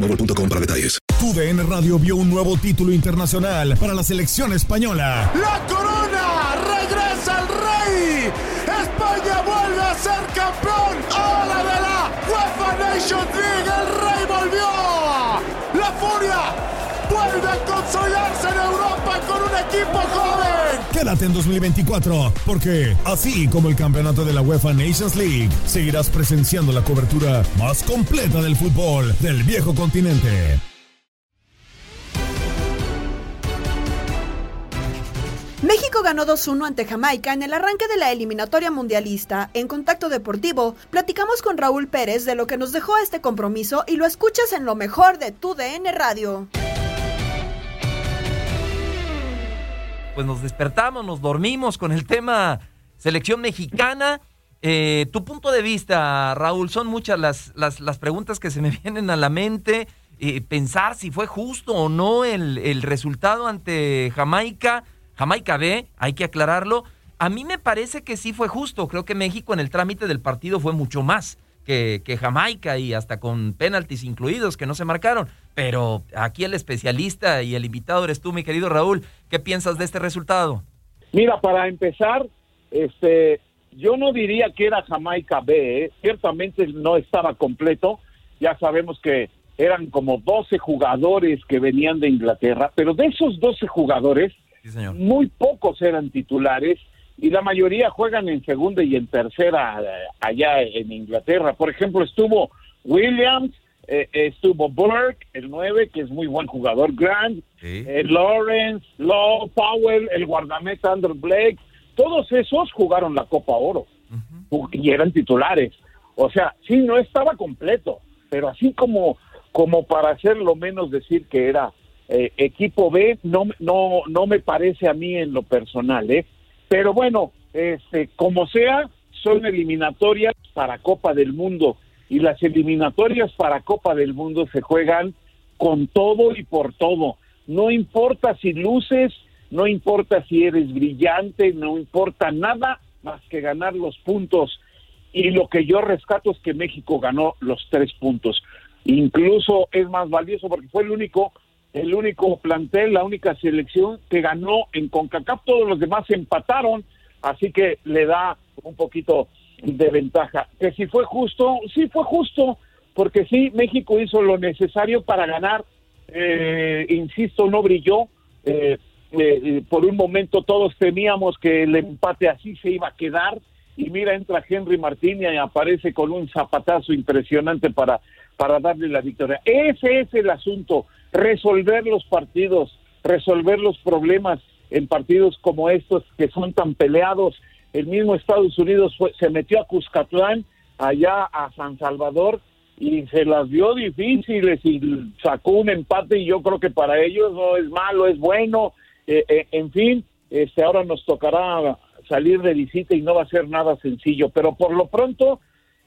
boostmobile.com para detalles. TUDN Radio vio un nuevo título internacional para la selección española. ¡La corona! ¡Regresa el rey! ¡España vuelve a ser campeón! ¡Hola de la UEFA Nations League! ¡El rey volvió! ¡La furia! vuelve a consolidarse en Europa con un equipo joven. Quédate en 2024, porque así como el campeonato de la UEFA Nations League, seguirás presenciando la cobertura más completa del fútbol del viejo continente. México ganó 2-1 ante Jamaica en el arranque de la eliminatoria mundialista. En Contacto Deportivo, platicamos con Raúl Pérez de lo que nos dejó este compromiso y lo escuchas en lo mejor de tu DN Radio. Pues nos despertamos, nos dormimos con el tema selección mexicana. Eh, tu punto de vista, Raúl, son muchas las, las, preguntas que se me vienen a la mente. Eh, pensar si fue justo o no el, el resultado ante Jamaica. Jamaica B, hay que aclararlo. A mí me parece que sí fue justo. Creo que México en el trámite del partido fue mucho más que, Jamaica y hasta con penaltis incluidos que no se marcaron. Pero aquí el especialista y el invitado eres tú, mi querido Raúl. ¿Qué piensas de este resultado? Mira, para empezar, este, yo no diría que era Jamaica B, ¿eh? ciertamente no estaba completo. Ya sabemos que eran como 12 jugadores que venían de Inglaterra, pero de esos 12 jugadores, muy pocos eran titulares y la mayoría juegan en segunda y en tercera eh, allá en Inglaterra. Por ejemplo, estuvo Williams, eh, estuvo Burke, el 9, que es muy buen jugador, Grant, eh, Lawrence, Law, Powell, el guardameta Andrew Blake, todos esos jugaron la Copa Oro y eran titulares. O sea, sí, no estaba completo, pero así como, como para hacerlo menos decir que era equipo B, no, no, no me parece a mí en lo personal, ¿eh? Pero bueno, este, como sea, son eliminatorias para Copa del Mundo y las eliminatorias para Copa del Mundo se juegan con todo y por todo. No importa si luces, no importa si eres brillante, no importa nada más que ganar los puntos. Y lo que yo rescato es que México ganó los tres puntos. Incluso es más valioso porque fue el único el único plantel, la única selección que ganó en CONCACAF, todos los demás empataron, así que le da un poquito de ventaja. Que si fue justo, sí fue justo, porque sí, México hizo lo necesario para ganar, eh, insisto, no brilló, eh, eh, por un momento todos temíamos que el empate así se iba a quedar, y mira, entra Henry Martín y aparece con un zapatazo impresionante para, para darle la victoria. Ese es el asunto resolver los partidos, resolver los problemas en partidos como estos que son tan peleados. El mismo Estados Unidos se metió a Cuscatlán, allá a San Salvador, y se las vio difíciles y sacó un empate y yo creo que para ellos no es malo, es bueno. Eh, eh, en fin, este ahora nos tocará salir de visita y no va a ser nada sencillo, pero por lo pronto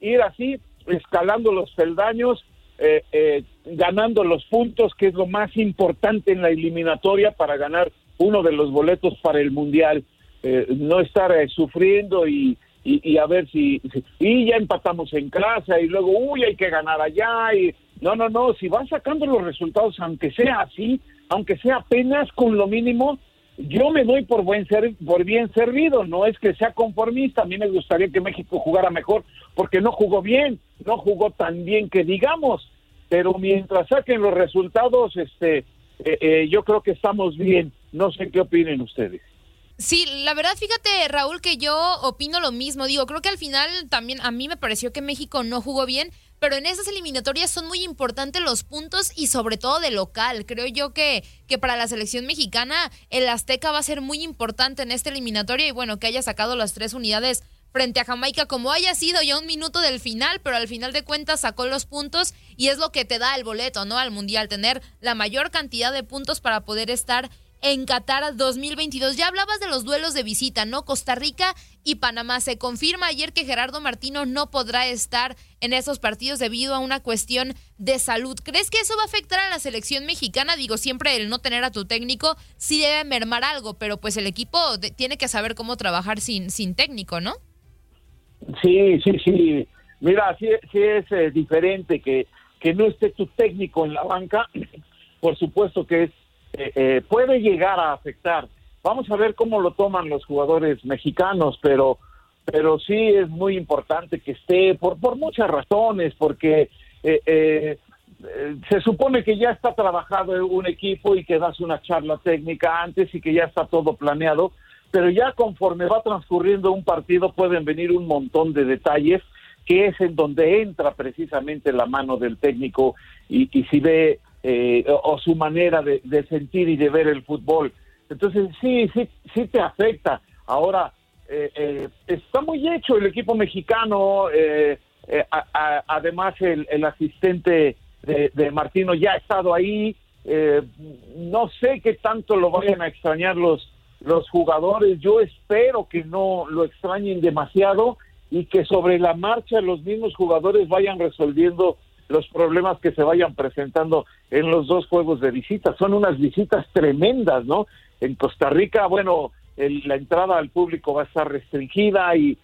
ir así, escalando los peldaños eh, eh, ganando los puntos, que es lo más importante en la eliminatoria para ganar uno de los boletos para el Mundial. Eh, no estar sufriendo y, y, a ver si, Y ya empatamos en casa y luego, uy, hay que ganar allá. y No, no, no, si vas sacando los resultados, aunque sea así, aunque sea apenas con lo mínimo, yo me doy por buen ser, por bien servido, no es que sea conformista, a mí me gustaría que México jugara mejor, porque no jugó bien, no jugó tan bien que digamos, pero mientras saquen los resultados, este, eh, eh, yo creo que estamos bien. No sé qué opinen ustedes. Sí, la verdad, fíjate, Raúl, que yo opino lo mismo. Digo, creo que al final también a mí me pareció que México no jugó bien, pero en esas eliminatorias son muy importantes los puntos y sobre todo de local. Creo yo que, que para la selección mexicana el Azteca va a ser muy importante en esta eliminatoria y bueno, que haya sacado las tres unidades frente a Jamaica como haya sido ya un minuto del final, pero al final de cuentas sacó los puntos y es lo que te da el boleto, ¿no? Al Mundial, tener la mayor cantidad de puntos para poder estar en Qatar 2022. Ya hablabas de los duelos de visita, ¿no? Costa Rica y Panamá. Se confirma ayer que Gerardo Martino no podrá estar en esos partidos debido a una cuestión de salud. ¿Crees que eso va a afectar a la selección mexicana? Digo, siempre el no tener a tu técnico sí debe mermar algo, pero pues el equipo tiene que saber cómo trabajar sin, sin técnico, ¿no? Sí, sí, sí. Mira, sí, sí es eh, diferente que, que no esté tu técnico en la banca. Por supuesto que es eh, eh, puede llegar a afectar. Vamos a ver cómo lo toman los jugadores mexicanos, pero pero sí es muy importante que esté por por muchas razones, porque eh, se supone que ya está trabajado un equipo y que das una charla técnica antes y que ya está todo planeado, pero ya conforme va transcurriendo un partido pueden venir un montón de detalles que es en donde entra precisamente la mano del técnico y, y si ve eh, o, su manera de, sentir y de ver el fútbol. Entonces sí, sí, sí te afecta. Ahora, eh, eh, está muy hecho el equipo mexicano, además el, asistente de, Martino ya ha estado ahí, no sé qué tanto lo vayan a extrañar los, los jugadores, yo espero que no lo extrañen demasiado y que sobre la marcha los mismos jugadores vayan resolviendo los problemas que se vayan presentando en los dos juegos de visita. Son unas visitas tremendas, ¿no? En Costa Rica, bueno, la entrada al público va a estar restringida y,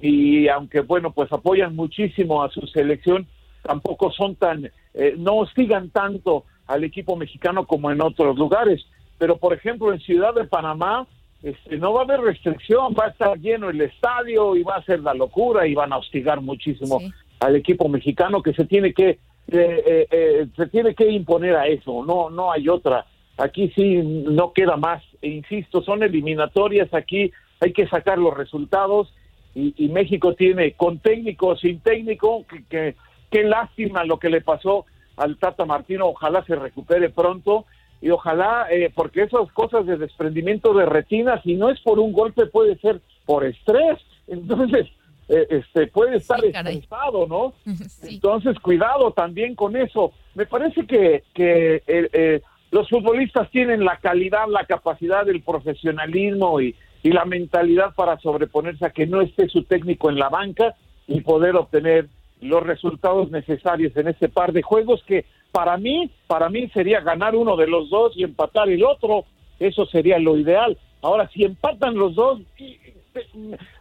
y aunque, bueno, pues apoyan muchísimo a su selección, tampoco son tan, eh, no hostigan tanto al equipo mexicano como en otros lugares. Pero, por ejemplo, en Ciudad de Panamá, este, no va a haber restricción, va a estar lleno el estadio y va a ser la locura y van a hostigar muchísimo al equipo mexicano que se tiene que eh, eh, eh, se tiene que imponer a eso, no no hay otra. Aquí sí no queda más. E insisto, son eliminatorias, aquí hay que sacar los resultados y, México tiene con técnico, sin técnico, que, qué lástima lo que le pasó al Tata Martino, ojalá se recupere pronto y ojalá, porque esas cosas de desprendimiento de retina, si no es por un golpe, puede ser por estrés. Entonces, eh, este puede estar estresado, ¿no? Entonces, cuidado también con eso. Me parece que, que eh, eh, los futbolistas tienen la calidad, la capacidad, el profesionalismo y, y la mentalidad para sobreponerse a que no esté su técnico en la banca y poder obtener los resultados necesarios en ese par de juegos que para mí, para mí sería ganar uno de los dos y empatar el otro, eso sería lo ideal. Ahora, si empatan los dos,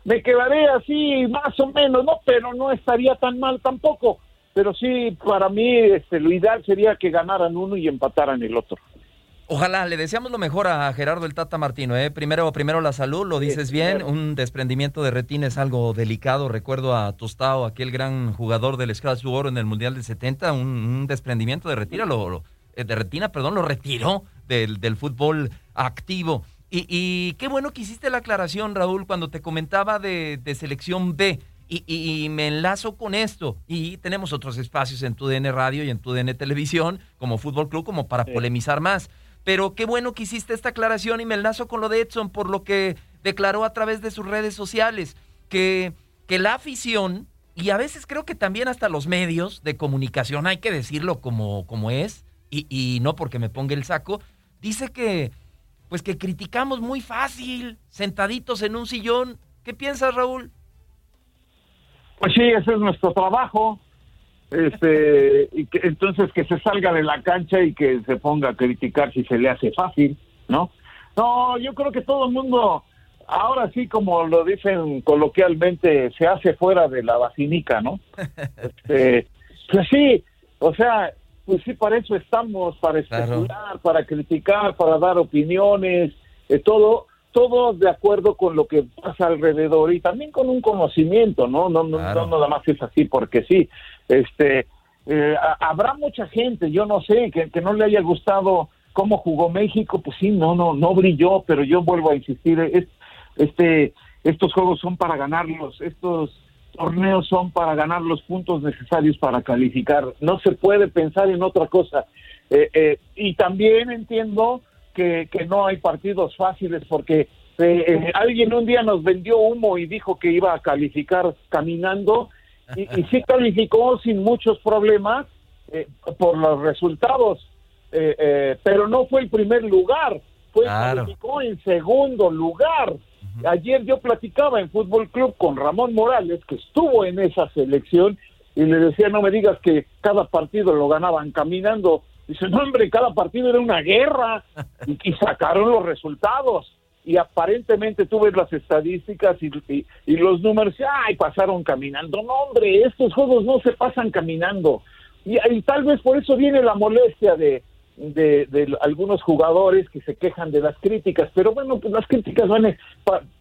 me quedaré así más o menos, ¿no? Pero no estaría tan mal tampoco. Pero sí, para mí este, lo ideal sería que ganaran uno y empataran el otro. Ojalá, le deseamos lo mejor a Gerardo el Tata Martino. ¿eh? Primero, primero la salud, lo dices bien. Un desprendimiento de retina es algo delicado. Recuerdo a Tostao, aquel gran jugador del Scratch Oro en el Mundial del 70. Un, desprendimiento de retina, lo, eh, de retina, perdón, lo retiró del, del fútbol activo. Y, qué bueno que hiciste la aclaración, Raúl, cuando te comentaba de, selección B. Y, me enlazo con esto. Y tenemos otros espacios en tu DN Radio y en tu DN Televisión, como Fútbol Club, como para polemizar más. Pero qué bueno que hiciste esta aclaración y me enlazo con lo de Edson por lo que declaró a través de sus redes sociales, que, que la afición, y a veces creo que también hasta los medios de comunicación, hay que decirlo como, como es, y, y no porque me ponga el saco, dice que pues que criticamos muy fácil, sentaditos en un sillón. ¿Qué piensas, Raúl? Pues sí, ese es nuestro trabajo. este, y que, entonces que se salga de la cancha y que se ponga a criticar si se le hace fácil, ¿no? No, yo creo que todo el mundo, ahora sí, como lo dicen coloquialmente, se hace fuera de la vacinica, ¿no? Este, pues sí, o sea, pues sí, para eso estamos, para especular, para criticar, para dar opiniones, eh, todo, todo de acuerdo con lo que pasa alrededor y también con un conocimiento, ¿no? No, no, no nada más es así porque sí. Este, eh, habrá mucha gente, yo no sé, que, que no le haya gustado cómo jugó México, pues sí, no, no, no brilló, pero yo vuelvo a insistir, es, este, estos juegos son para ganarlos, estos torneos son para ganar los puntos necesarios para calificar, no se puede pensar en otra cosa. Eh, eh, y también entiendo que, que, no hay partidos fáciles porque eh, alguien un día nos vendió humo y dijo que iba a calificar caminando y, y sí calificó sin muchos problemas por los resultados, pero no fue el primer lugar, fue calificó en segundo lugar. Ayer yo platicaba en Fútbol Club con Ramón Morales, que estuvo en esa selección, y le decía, no me digas que cada partido lo ganaban caminando. Dice, no, hombre, cada partido era una guerra, y, sacaron los resultados. Y aparentemente tú ves las estadísticas y, y, los números, ay, pasaron caminando. No, hombre, estos juegos no se pasan caminando. Y, y tal vez por eso viene la molestia de, de, algunos jugadores que se quejan de las críticas, pero bueno, pues las críticas van,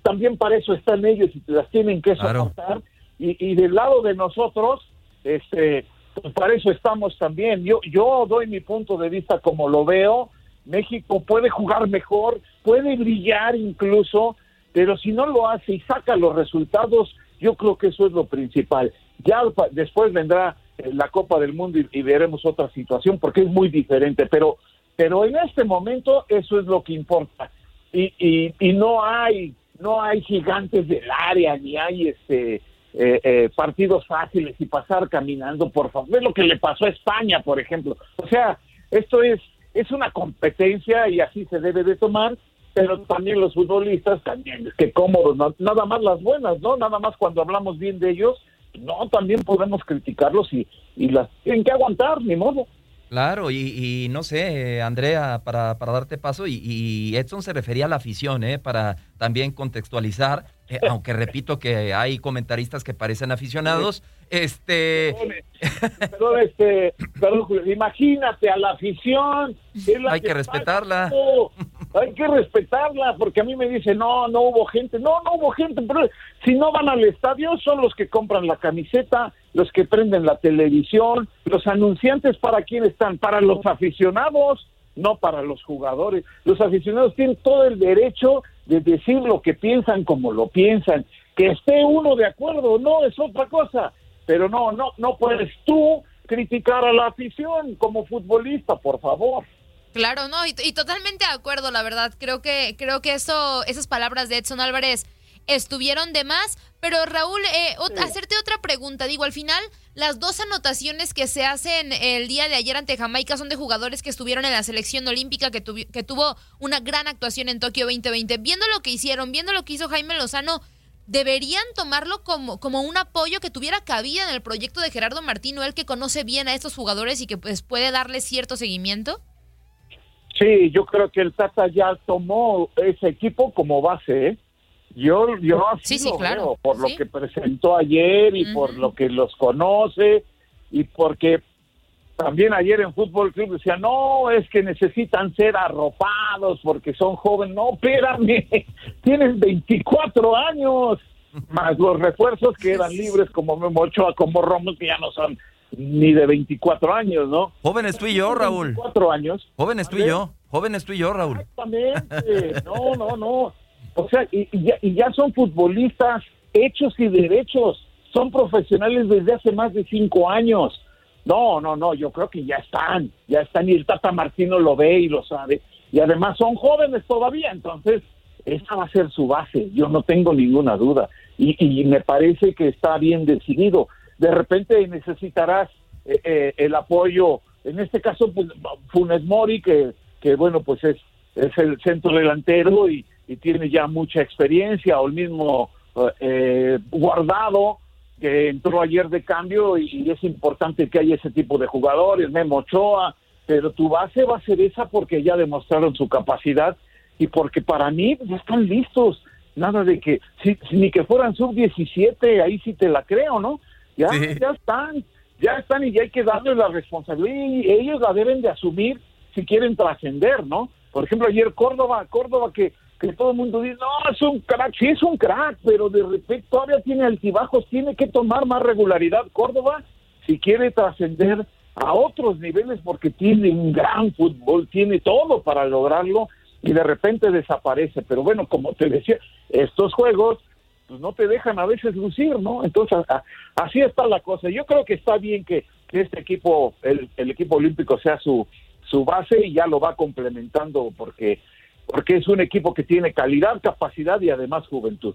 también para eso están ellos y las tienen que soportar. Y, y del lado de nosotros, este, pues para eso estamos también. Yo, yo doy mi punto de vista como lo veo. México puede jugar mejor, puede brillar incluso, pero si no lo hace y saca los resultados, yo creo que eso es lo principal. Ya después vendrá la Copa del Mundo y, veremos otra situación porque es muy diferente, pero, pero en este momento eso es lo que importa. Y, y, y no hay no hay gigantes del área ni hay este eh, eh, partidos fáciles y pasar caminando por favor. Es lo que le pasó a España por ejemplo. O sea esto es es una competencia y así se debe de tomar pero también los futbolistas también que cómodos nada más las buenas no nada más cuando hablamos bien de ellos no, también podemos criticarlos y, y las tienen que aguantar, ni modo. Claro, y, no sé, Andrea, para, para darte paso, y, Edson se refería a la afición, ¿eh? para también contextualizar, eh, aunque repito que hay comentaristas que parecen aficionados, este... Perdón, este, perdón, imagínate a la afición. hay que, respetarla. Hay que respetarla, porque a mí me dice, no, no hubo gente. No, no hubo gente, pero si no van al estadio son los que compran la camiseta, los que prenden la televisión, los anunciantes para quién están, para los aficionados, no para los jugadores. Los aficionados tienen todo el derecho de decir lo que piensan como lo piensan. Que esté uno de acuerdo, no es otra cosa. Pero no, no, no puedes tú criticar a la afición como futbolista, por favor. Claro, no, y, totalmente de acuerdo, la verdad. Creo que, creo que eso, esas palabras de Edson Álvarez estuvieron de más. Pero Raúl, eh, hacerte otra pregunta. Digo, al final, las dos anotaciones que se hacen el día de ayer ante Jamaica son de jugadores que estuvieron en la selección olímpica, que, que tuvo una gran actuación en Tokio 2020. Viendo lo que hicieron, viendo lo que hizo Jaime Lozano, ¿deberían tomarlo como, como un apoyo que tuviera cabida en el proyecto de Gerardo Martino, él que conoce bien a estos jugadores y que pues puede darle cierto seguimiento? Sí, yo creo que el Tata ya tomó ese equipo como base. ¿eh? Yo, yo así sí, claro. por lo que presentó ayer y por lo que los conoce y porque también ayer en Fútbol Club decía, no, es que necesitan ser arropados porque son jóvenes. No, espérame, tienen 24 años, más los refuerzos que eran libres como Memo Ochoa, como Romos, que ya no son ni de 24 años, ¿no? Jóvenes tú y yo, Raúl. 24 años. Jóvenes tú y yo. Jóvenes tú y yo, Raúl. Exactamente. No, no, no. O sea, y, ya, y ya son futbolistas hechos y derechos. Son profesionales desde hace más de cinco años. No, no, no, yo creo que ya están, ya están y el Tata Martino lo ve y lo sabe. Y además son jóvenes todavía, entonces esa va a ser su base, yo no tengo ninguna duda. Y, y me parece que está bien decidido de repente necesitarás eh, eh, el apoyo, en este caso pues, Funes Mori, que, que bueno, pues es, es el centro delantero y, tiene ya mucha experiencia, o el mismo eh, guardado, que entró ayer de cambio y es importante que haya ese tipo de jugadores, Memo Ochoa, pero tu base va a ser esa porque ya demostraron su capacidad y porque para mí ya están listos. Nada de que, si, ni que fueran sub-17, ahí sí te la creo, ¿no? Ya, ya están, ya están y ya hay que darle la responsabilidad y ellos la deben de asumir si quieren trascender, ¿no? Por ejemplo, ayer Córdoba, Córdoba que, que todo el mundo dice, no, es un crack, sí es un crack, pero de repente todavía tiene altibajos, tiene que tomar más regularidad Córdoba si quiere trascender a otros niveles porque tiene un gran fútbol, tiene todo para lograrlo y de repente desaparece. Pero bueno, como te decía, estos juegos pues no te dejan a veces lucir, ¿no? Entonces, así está la cosa. Yo creo que está bien que, este equipo, el, el, equipo olímpico sea su, su base y ya lo va complementando porque, porque es un equipo que tiene calidad, capacidad y además juventud.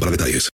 para detalles.